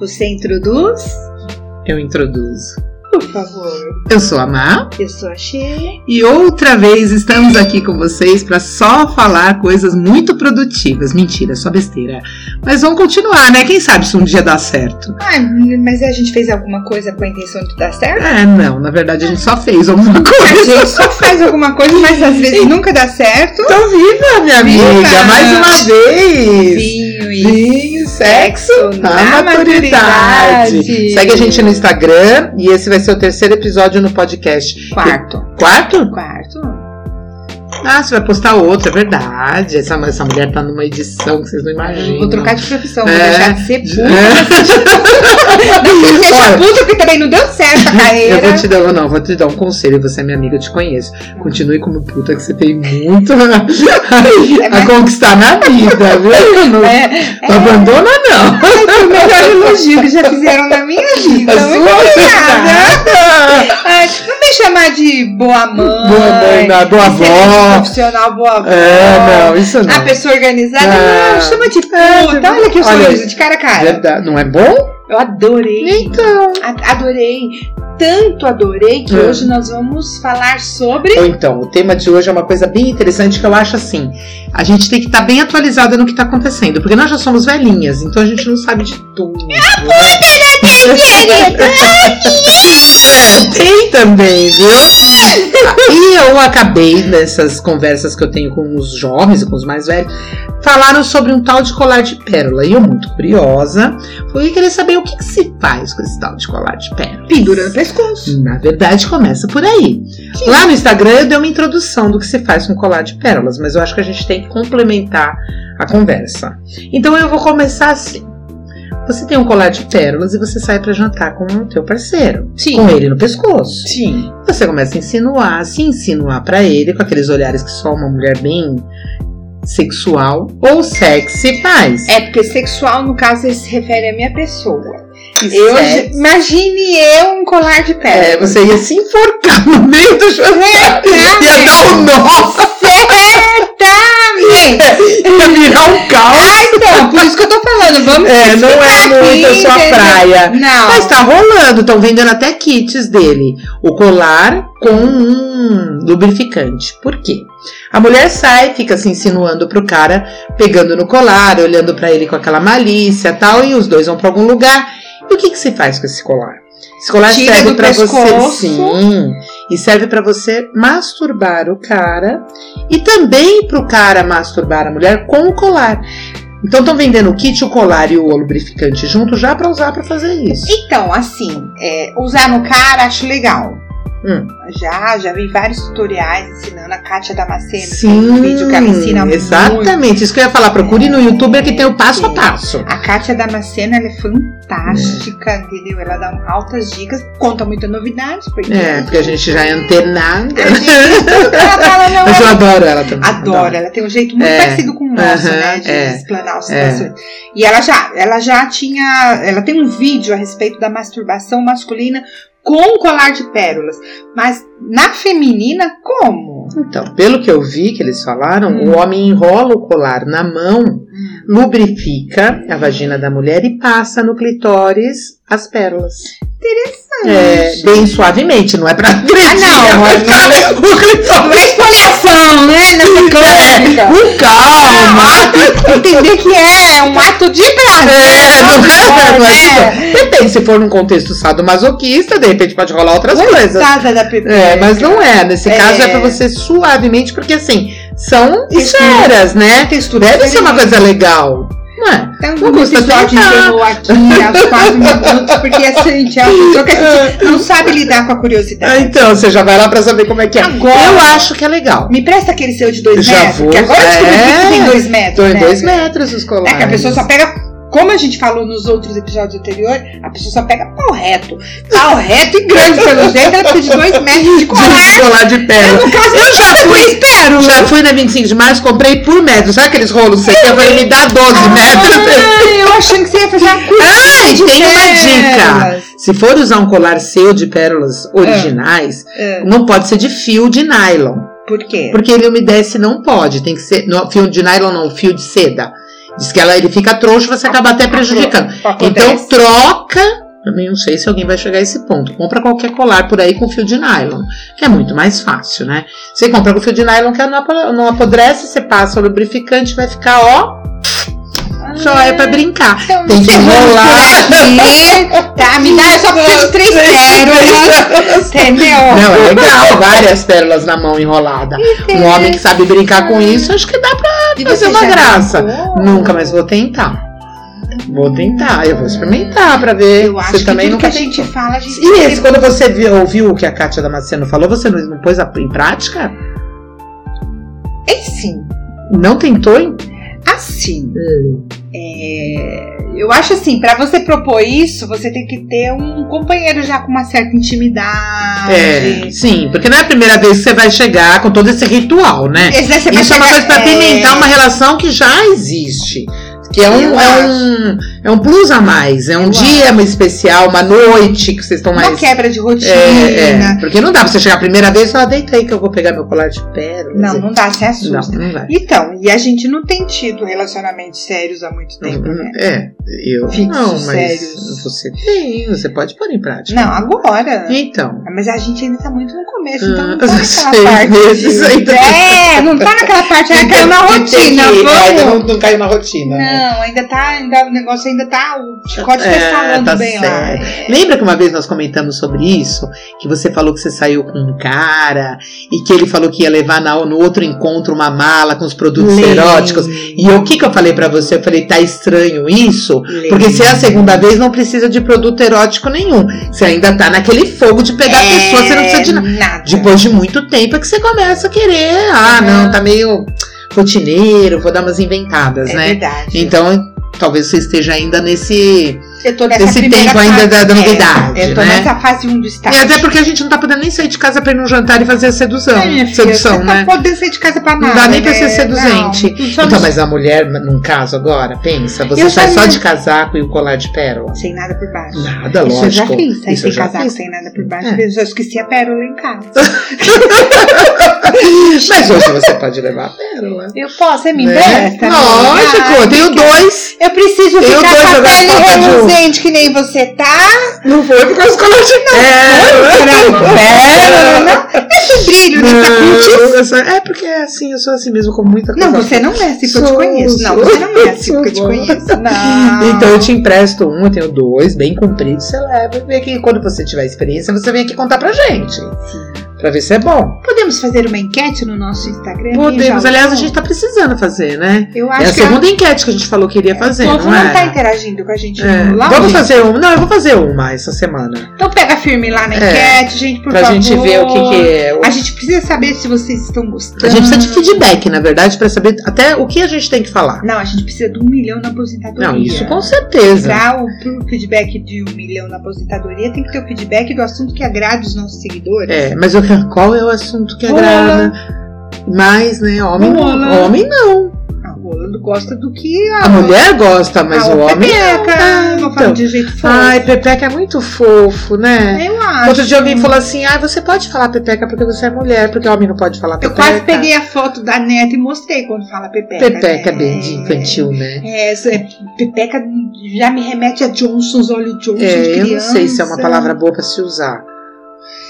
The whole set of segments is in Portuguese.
Você introduz? Eu introduzo. Por favor. Eu sou a Má. Eu sou a Sheila. E outra vez estamos aqui com vocês para só falar coisas muito produtivas. Mentira, só besteira. Mas vamos continuar, né? Quem sabe se um dia dá certo. Ah, mas a gente fez alguma coisa com a intenção de dar certo? É, não. Na verdade, a gente só fez alguma A coisa. gente só faz alguma coisa, mas às vezes nunca dá certo. Tô viva, minha Viva! amiga. Mais uma vez. Vinho e Vinho, sexo na, na maturidade. maturidade. Segue a gente no Instagram e esse vai ser o terceiro episódio no podcast. quarto. Quarto? Quarto? Ah, você vai postar outro, é verdade. Essa, essa mulher tá numa edição que vocês não imaginam. Vou trocar de profissão, vou É. deixar de ser puta. É. Vou Olha, puta, porque também não deu certo a Eu carreira. vou te dar, não, vou te dar um conselho, você é minha amiga, eu te conheço. Continue como puta, que você tem muito a, a conquistar na vida, viu? Não, É, não abandona, não. Elogio que já fizeram na minha vida. A Muito sua obrigada. Ai, não me chamar de boa mãe. Boa mãe, não, boa avó. profissional, boa avó. É, não, isso não. A pessoa organizada, Ah. não, chama de puta. É, Olha que eu olha, sorriso de cara a cara. Verdade, não é bom? Eu adorei. Então. A- Adorei. Tanto adorei que Hum. hoje nós vamos falar sobre. Então, o tema de hoje é uma coisa bem interessante que eu acho assim. A gente tem que estar bem atualizada no que está acontecendo, porque nós já somos velhinhas, então a gente não sabe de tudo. né? Tem também, viu? E eu acabei nessas conversas que eu tenho com os jovens e com os mais velhos, falaram sobre um tal de colar de pérola. E eu, muito curiosa, fui querer saber o que, que se faz com esse tal de colar de pérola. Pendura no pescoço. Na verdade, começa por aí. Lá no Instagram eu dei uma introdução do que se faz com colar de pérolas, mas eu acho que a gente tem que complementar a conversa. Então eu vou começar assim. Você tem um colar de pérolas e você sai pra jantar com o teu parceiro, Sim. com ele no pescoço. Sim. Você começa a insinuar, se insinuar pra ele com aqueles olhares que só uma mulher bem sexual ou sexy faz. É porque sexual, no caso, ele se refere à minha pessoa. Eu, imagine eu um colar de É, pérolas. você ia se enforcar no meio do jantar. Ia dar um nó. Certamente! Ia virar um caos. Ah, então, por isso que eu tô falando. Vamos É, não é muito a sua entendeu? praia. Não. Mas tá rolando, estão vendendo até kits dele. O colar com um lubrificante. Por quê? A mulher sai, fica se insinuando pro cara, pegando no colar, olhando pra ele com aquela malícia tal, e os dois vão pra algum lugar. E o que, que se faz com esse colar? Esse colar Tira serve pra você, sim, e serve pra você masturbar o cara e também pro cara masturbar a mulher com o colar. Então estão vendendo o kit, o colar e o lubrificante junto já pra usar pra fazer isso. Então, assim, é, usar no cara acho legal. Hum. Já, já vi vários tutoriais ensinando a Kátia Damasceno. Sim, tem um vídeo que ela ensina muito. exatamente. Isso que eu ia falar. Procure no YouTube que tem o passo a passo. A Kátia Damasceno, ela é fantástica, entendeu? Ela dá altas dicas, conta muita novidade. Porque É, porque a gente já é antenada. Gente, Mas eu é adoro ela também. Adoro, ela tem um jeito muito É. parecido com o nosso, Aham, né? De é. explanar as situações. E ela já, ela já tinha. Ela tem um vídeo a respeito da masturbação masculina com colar de pérolas. Mas na feminina, como? Então, pelo que eu vi que eles falaram, Hum. o homem enrola o colar na mão, lubrifica a vagina da mulher e passa no clitóris as pérolas. É, bem suavemente, não é pra agredir. Ah, não, é mas pra ficar o clitóris. Não é esfoliação, né? Nessa clínica. Com calma. Entender que é um ato de prazer. É, não é, não é, né? Depende, se for num contexto sadomasoquista, de repente pode rolar outras coisas. Coitada da Pepe. É, mas não é. Nesse É. caso é pra você suavemente, porque assim, são esferas, né? Textura Deve ser uma coisa legal. Não é? Então, tentar. encerrou aqui aos quatro minutos, porque assim, é uma pessoa que a gente não sabe lidar com a Ah, curiosidade. Então, você já vai lá pra saber como é que é. Agora. Eu acho que é legal. Me presta aquele seu de dois Já metros, vou. que agora eu descobri É. que tem dois metros, Tô em né? dois metros os colares. É que a pessoa só pega, como a gente falou nos outros episódios anteriores, a pessoa só pega pau reto. Pau reto e grande pelo jeito, ela precisa de dois metros de colar. de colar de pérola. No caso, eu já fui, espero. Já fui na 25 de março, comprei por metro. Sabe aqueles rolos que você quer? Eu falei, me dá 12 metros. Ah, eu achando que você ia fazer uma curva Ah, de tem uma dica. Se for usar um colar seu de pérolas originais, É. não pode ser de fio de nylon. Por quê? Porque ele umedece, não pode. Tem que ser. Não, fio de nylon não, fio de seda. Diz que ela, ele fica troncho, você acaba até prejudicando. Então troca. Eu nem não sei se alguém vai chegar a esse ponto. Compra qualquer colar por aí com fio de nylon, que é muito mais fácil, né? Você compra com fio de nylon que não apodrece, você passa o lubrificante, vai ficar, ó, só é pra brincar. Então, Tem que enrolar. tá, me dá, só preciso três pérolas. Entendeu? Não, é legal, várias pérolas na mão enrolada. Um homem que sabe brincar com isso, acho que dá pra e fazer uma graça. Nunca, mas vou tentar. Vou tentar, eu vou experimentar pra ver. Eu acho você que também tudo nunca que a gente fala, a gente E esse, quando você viu, ouviu o que a Kátia Damasceno falou, você não, não pôs em prática? É sim. Não tentou? Assim. Hum. É, eu acho assim, para você propor isso, você tem que ter um companheiro já com uma certa intimidade. É, sim, porque não é a primeira vez que você vai chegar com todo esse ritual, né? Isso é uma coisa para pimentar é... uma relação que já existe. Que é um, é um, é um plus a mais. É um eu dia acho. especial, uma noite que vocês estão mais. Uma quebra de rotina. É, é, porque não dá pra você chegar a primeira vez e falar, deita aí que eu vou pegar meu colar de pérolas. Não, não dá, você assusta. Não, não vai. Então, e a gente não tem tido relacionamentos sérios há muito tempo, né? É, eu Fixos, não, mas sérios. você tem, você pode pôr em prática. Não, agora. Então. Mas a gente ainda tá muito começo, então não tá naquela parte. Meses, ainda... É, não tá naquela parte, ainda caiu na rotina. Ainda não, não caiu na rotina. Não. Né? Não, ainda tá, ainda, o negócio ainda tá. O chicote tá é, falando tá bem certo. lá. É. Lembra que uma vez nós comentamos sobre isso? Que você falou que você saiu com um cara e que ele falou que ia levar na, no outro encontro uma mala com os produtos Lembra. eróticos. E o que, que eu falei para você? Eu falei, tá estranho isso? Lembra. Porque se é a segunda vez, não precisa de produto erótico nenhum. Você ainda tá naquele fogo de pegar é, a pessoa, você não precisa de nada. Nada. Depois de muito tempo é que você começa a querer. Ah, não, tá meio rotineiro, vou dar umas inventadas, é né? Verdade. Então, talvez você esteja ainda nesse nesse tempo ainda da, da novidade. É, eu tô né? nessa fase 1 do estágio. E até porque a gente não tá podendo nem sair de casa pra ir num jantar e fazer a sedução. É, filha, sedução, você né? Não tá podendo sair de casa pra nada. Não dá nem pra ser né? seduzente. Não, então, mas a mulher, num caso agora, pensa, você eu sai só de casaco e o colar de pérola. Sem nada por baixo. Nada, Isso lógico. eu já fiz, sair sem casaco, fiz. sem nada por baixo. É. Eu só esqueci a pérola em casa. mas hoje você pode levar a pérola. Eu posso, é me né? Lógico, eu tenho dois. Eu preciso ficar com a pele reluzente que nem você tá. Não foi por causa do colégio, não. É, não. Esse brilho nessa cutis. É porque é assim, eu sou assim mesmo, com muita coisa. Não, você não é assim porque eu te conheço. Não, você não é assim porque eu te conheço. Não. Então eu te empresto um, eu tenho dois, bem compridos, você leva e vê que quando você tiver experiência, você vem aqui contar pra gente. Sim. Pra ver se é bom. Podemos fazer uma enquete no nosso Instagram? Podemos. Aliás, a gente tá precisando fazer, né? Eu acho é a segunda a... enquete que a gente falou que iria fazer. O povo não, não tá interagindo com a gente é. lá. Vamos fazer uma. Não, eu vou fazer uma essa semana. Então pega firme lá na é. enquete, gente, por pra favor. Pra gente ver o que, que é. A gente precisa saber se vocês estão gostando. A gente precisa de feedback, na verdade, pra saber até o que a gente tem que falar. Não, a gente precisa de um milhão na aposentadoria. Não, isso com certeza. Pra o pro feedback de um milhão na aposentadoria, tem que ter o feedback do assunto que agrade os nossos seguidores. É, mas qual é o assunto? que agrada. Mas, né, homem, homem não. O Rolando gosta do que a, a mulher gosta, mas o homem pepeca, não. Não então, de jeito fofo. Ai, Pepeca é muito fofo, né? Eu acho. Outro dia alguém falou assim: ah, você pode falar Pepeca porque você é mulher, porque o homem não pode falar Pepeca. Eu quase peguei a foto da neta e mostrei quando fala Pepeca. Pepeca né? é bem de infantil, né? É, é, Pepeca já me remete a Johnson's, olha o Johnson. É, eu não sei se é uma palavra boa pra se usar.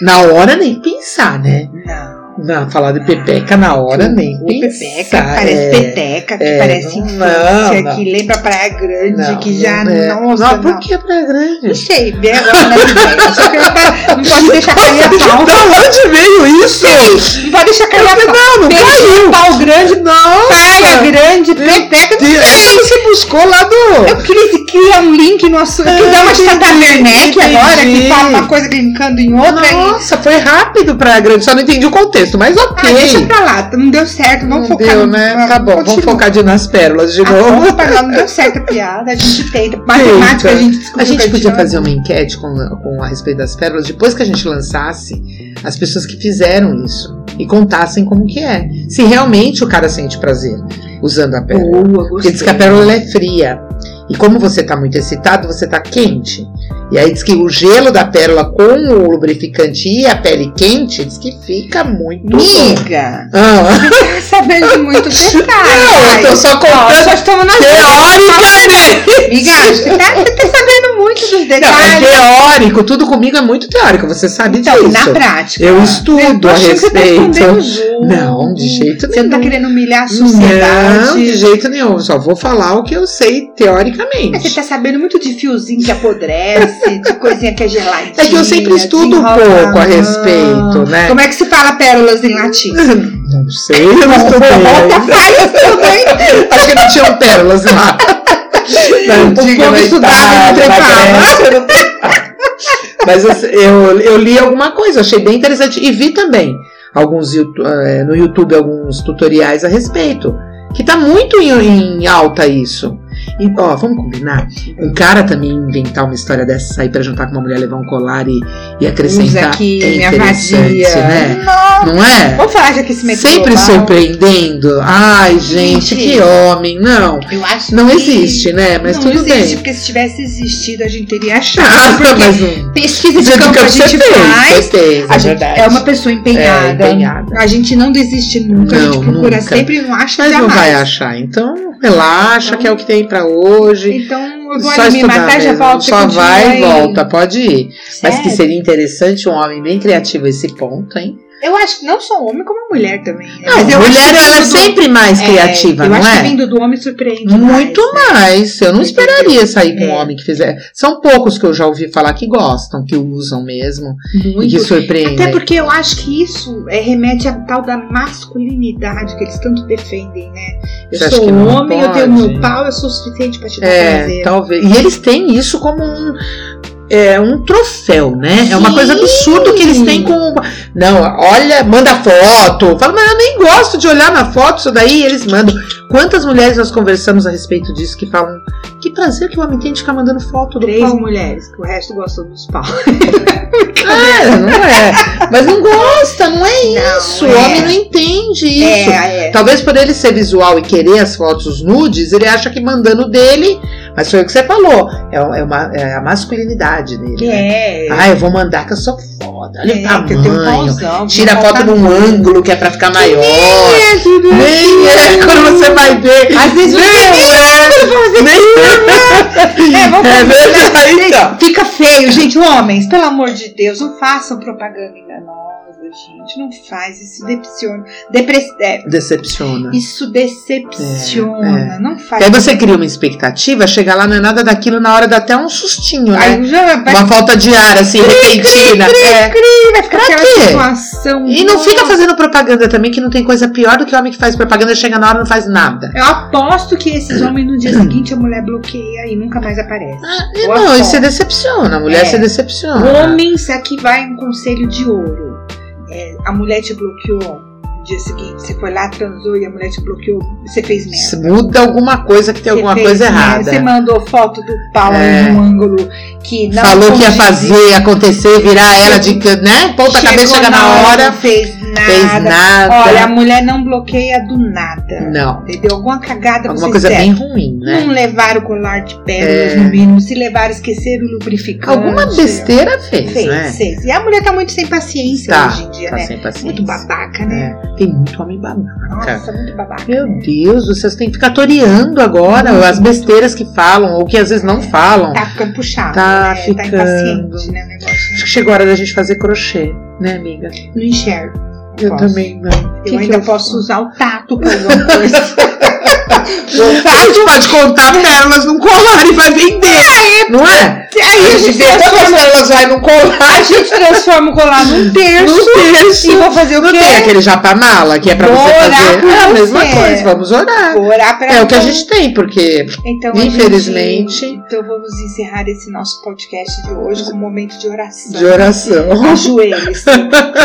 Na hora nem pensar, né? Não. Não, falar de pepeca na hora nem o pepeca, parece é, peteca, que é, parece não, infância, não, que lembra Praia Grande, não, que já, é. nossa, não. por que Praia Grande? Não sei, que não pode deixar cair a pau. Da onde veio isso? Não pode deixar cair a pau. Não, não caiu. Pau grande, não. Praia Grande, peteca, não sei. Você buscou lá do... Eu queria criar um link no assunto, que dá uma Tata Werneck agora, que fala uma coisa brincando em outra. Nossa, foi rápido Praia Grande, só não entendi o contexto texto, mas ok. Ah, deixa pra lá, não deu certo, vamos não focar. Deu, né? No, tá bom, vamos focar de nas pérolas de novo. Ah, não deu certo a piada, a gente tenta. Matemática a gente A gente podia fazer uma enquete com, com a respeito das pérolas, depois que a gente lançasse, as pessoas que fizeram isso e contassem como que é. Se realmente o cara sente prazer usando a pérola. Boa, Porque diz que a pérola é fria. E como você tá muito excitado, você tá quente. E aí diz que o gelo da pérola com o lubrificante e a pele quente diz que fica muito. Miga, Ah. tá sabendo de muito detalhe. Não, eu tô só Ó, contando só estamos na teoricamente. Miga, você tá, você tá dos Não, é detalhes. teórico, tudo comigo é muito teórico, você sabe Então, disso. na prática. Eu estudo tô a tá respeito. jogo. Não, de jeito Você não tá nenhum. querendo humilhar a sociedade. Não, de jeito nenhum. Só vou falar o que eu sei Mas teoricamente. Você tá sabendo muito de fiozinho que apodrece, de coisinha que é geladinha. É que eu sempre estudo um pouco a respeito, né? Como é que se fala pérolas em latim? Não sei, eu não estudei. Acho que não tinham pérolas lá. Na antiga, na Itália, na. Grécia. Mas eu, eu, eu li alguma coisa, achei bem interessante. E vi também alguns eh, no YouTube alguns tutoriais a respeito. Que tá muito em, em alta isso. E, ó, vamos combinar? Um cara também inventar uma história dessa, sair pra jantar com uma mulher, levar um colar e, e acrescentar. Usa aqui, é minha vadia. né? Não. Não é? Vamos falar de aquecimento Sempre global. surpreendendo. Ai, gente, que homem. Não. Eu acho Não existe, né? Mas não tudo existe, bem. porque se tivesse existido a gente teria achado. Ah, mas não. pesquisa de campo a você gente fez, faz. fez, A é gente é uma pessoa empenhada. É, empenhada. A gente não desiste nunca, a Não, gente procura nunca. sempre não acha Mas não jamais. Vai achar. Então, relaxa, Então- que é o que tem pra hoje. Então, eu vou Só ali me matar, já mesmo. volto. você Só vai e volta, pode ir. Mas que seria interessante um homem bem criativo esse ponto, hein? Eu acho que não só homem, como mulher também. né? Não, eu mulher acho que ela é do- sempre mais é, criativa, eu não acho é? que vindo do homem surpreende Muito mais. né? mais. Eu não esperaria sair com um É. homem que fizer. São poucos que eu já ouvi falar que gostam, que usam mesmo. E que Muito. surpreendem. Até porque eu acho que isso é, remete à tal da masculinidade que eles tanto defendem, né? Eu Você sou homem, eu tenho meu pau, eu sou o suficiente pra te dar É, prazer. talvez. E eles têm isso como um. É um troféu, né? É uma Sim. coisa absurda que eles têm com. Não, olha, manda foto. Fala, mas eu nem gosto de olhar na foto isso daí. Eles mandam. Quantas mulheres nós conversamos a respeito disso que falam que prazer que o homem tem de ficar mandando foto do Três pau. mulheres, que o resto gostou dos pau. É, não é. Mas não gosta, não é Não, isso. é. O homem não entende isso. É, é. Talvez por ele ser visual e querer as fotos nudes, ele acha que mandando dele. Mas foi o que você falou. É, é uma, é a masculinidade dele. né? É. Ah, eu vou mandar que eu sou foda. Olha É, o que eu tenho um tamanho. pauzão, Tira a foto num ângulo que é pra ficar maior. É, Nem é quando você vai ver. Às vezes nem é. Nem É, vamos É verdade, então. Fica feio, gente. Homens, pelo amor de Deus, não façam propaganda enganosa, gente. Não faz, isso decepciona. Depre- é, Decepciona. isso decepciona. É, Não faz. E aí você cria uma expectativa, chega lá, não é nada daquilo, na hora dá até um sustinho, né? Aí já vai, Uma falta de ar, assim, repentina. É. vai ficar pra aquela quê? situação. E não fica fazendo propaganda também, que não tem coisa pior do que o homem que faz propaganda, chega na hora e não faz nada. Eu aposto que esses homens no dia seguinte a mulher bloqueia e nunca mais aparece. Eu não, aposto. se decepciona, a mulher É. se decepciona. Homens, aqui vai um conselho de ouro. É, a mulher te bloqueou no dia seguinte, você foi lá, transou e a mulher te bloqueou, você fez merda. Muda alguma coisa que tem Você alguma fez coisa errada. Você mandou foto do pau É. em um ângulo que não Falou que ia fazer, acontecer, virar ela de, né? Ponta Chegou cabeça, chega na hora, fez nada. fez nada. Olha, a mulher não bloqueia do nada. Não. Entendeu? Alguma cagada Alguma coisa bem ruim, né? Não levaram o colar de pérolas, É. no mínimo. Se levaram, esqueceram o lubrificante. Alguma besteira fez, Fez, né? fez. E a mulher tá muito sem paciência Tá, hoje em dia, tá né? sem paciência. Muito babaca, né? É, Tem muito homem babaca. Nossa, muito babaca. Meu Deus, vocês têm que ficar toreando agora Muito, as besteiras que falam, ou que às vezes não falam. Tá ficando puxado. Tá né? ficando. Tá impaciente, né? O negócio. Acho que chegou a hora da gente fazer crochê, né, amiga? Não enxergo. Eu Posso. também não. Eu Que que ainda eu posso faço? usar o tato pra alguma coisa. A gente pode contar pérolas num colar e vai vender. não é? Aí a gente, quantas transforma, pérolas vai num a colar. gente transforma o colar num terço. No terço. E vou fazer o Não quê? tem aquele japamala que é pra Vou você orar fazer. É a mesma você. coisa, vamos orar. Vou orar pra É o que a gente tem, porque Então, a Infelizmente. gente- então vamos encerrar esse nosso podcast de hoje com um momento de oração. de oração. Ajoelhe-se.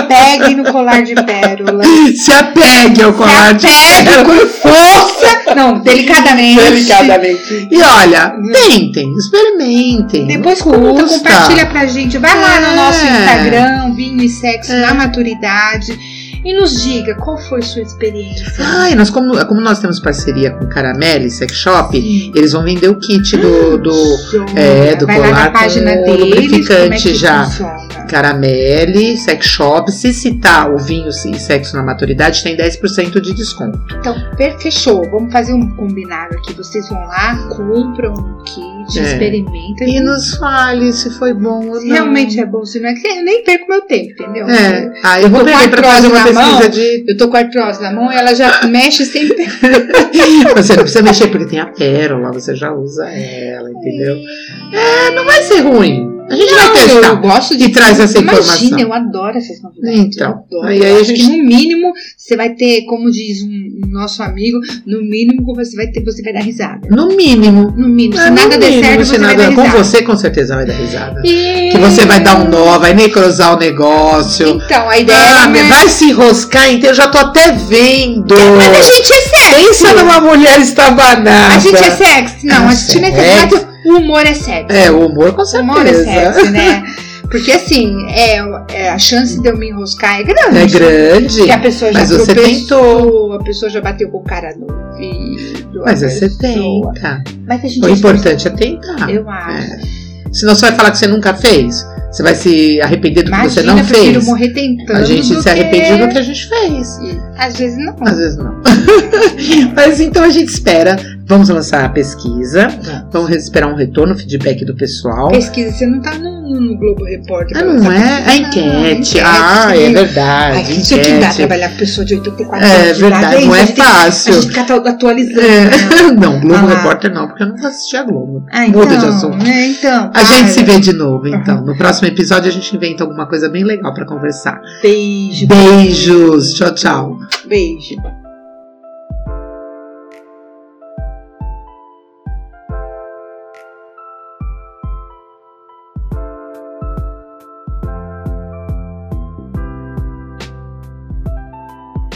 Pegue no colar de pérolas. Se apegue ao colar de Pegue com força. Não, delicadamente. Delicadamente. E olha, tentem, experimentem. Depois conta, compartilha pra gente. Vai lá no É. nosso Instagram, Vinho e Sexo na Maturidade. E nos diga qual foi sua experiência. Ai, nós como, como nós temos parceria com Caramelle Sex Shop, Sim. eles vão vender o kit do, do é, do Vai lá na colar página com deles, lubrificante como é já. funciona. Caramelle Sex Shop. Se citar o vinho e sexo na maturidade, tem 10% de desconto. Então, fechou. Vamos fazer um combinado aqui. Vocês vão lá, compram um kit, É. experimentam. E nos fale se foi bom ou Se não. realmente é bom, se não é que eu nem perco meu tempo, entendeu? É. Ah, eu, Eu vou pegar pra fazer uma pesquisa mão. de. Eu tô com a artrose na mão e ela já mexe sempre. Você não precisa mexer porque tem a pérola, você já usa ela, entendeu? É, não vai ser ruim. A gente vai eu testar. gosto de E traz essa informação. Imagina, eu adoro essas novidades. Então, eu adoro. aí- aí eu a acho gente- que no mínimo você vai ter, como diz um, nosso amigo, no mínimo você vai ter, você vai dar risada. No mínimo. No mínimo, se É, no nada der certo, você vai nada- dar com risada. você com certeza vai dar risada. E- Que você vai dar um nó, vai necrosar o negócio. Então, a ideia Ah, é. vai se enroscar inteiro, eu já tô até vendo. Mas a gente é sexy. Pensa numa mulher estabanada. A gente é sexy. Não, a gente não é sexy. O humor é sexy. É, o humor com O humor é certeza. sexy, né? Porque assim, é, é, a chance de eu me enroscar é grande. É grande. Porque a pessoa já Mas você tropeçou, a pessoa já bateu com o cara no ouvido. Mas você pessoa- tenta. Mas a gente O é importante é tentar. Eu acho. Senão você vai falar que você nunca fez. Você vai se arrepender do que Imagina, você não eu prefiro fez. morrer tentando. A gente se arrepende que... do que a gente fez. Às vezes não. Às vezes não. Mas então a gente espera. Vamos lançar a pesquisa. Vamos esperar um retorno, feedback do pessoal. Pesquisa, você não tá no, no- Globo Repórter. Ah, não é? A não, enquete. Ah, é verdade. Ai, isso aqui dá enquete. trabalhar com pessoa de 84 É anos idade, verdade, não é A gente tem que- fácil. A gente fica atu- atualizando. É. né? Não, Globo Ah. Repórter não, porque eu não vou assistir a Globo. Ah, Muda de então, assunto. né, então, A gente para. se vê de novo, então. No próximo episódio a gente inventa alguma coisa bem legal pra conversar. Beijo. Beijos. Tchau, tchau. Beijo.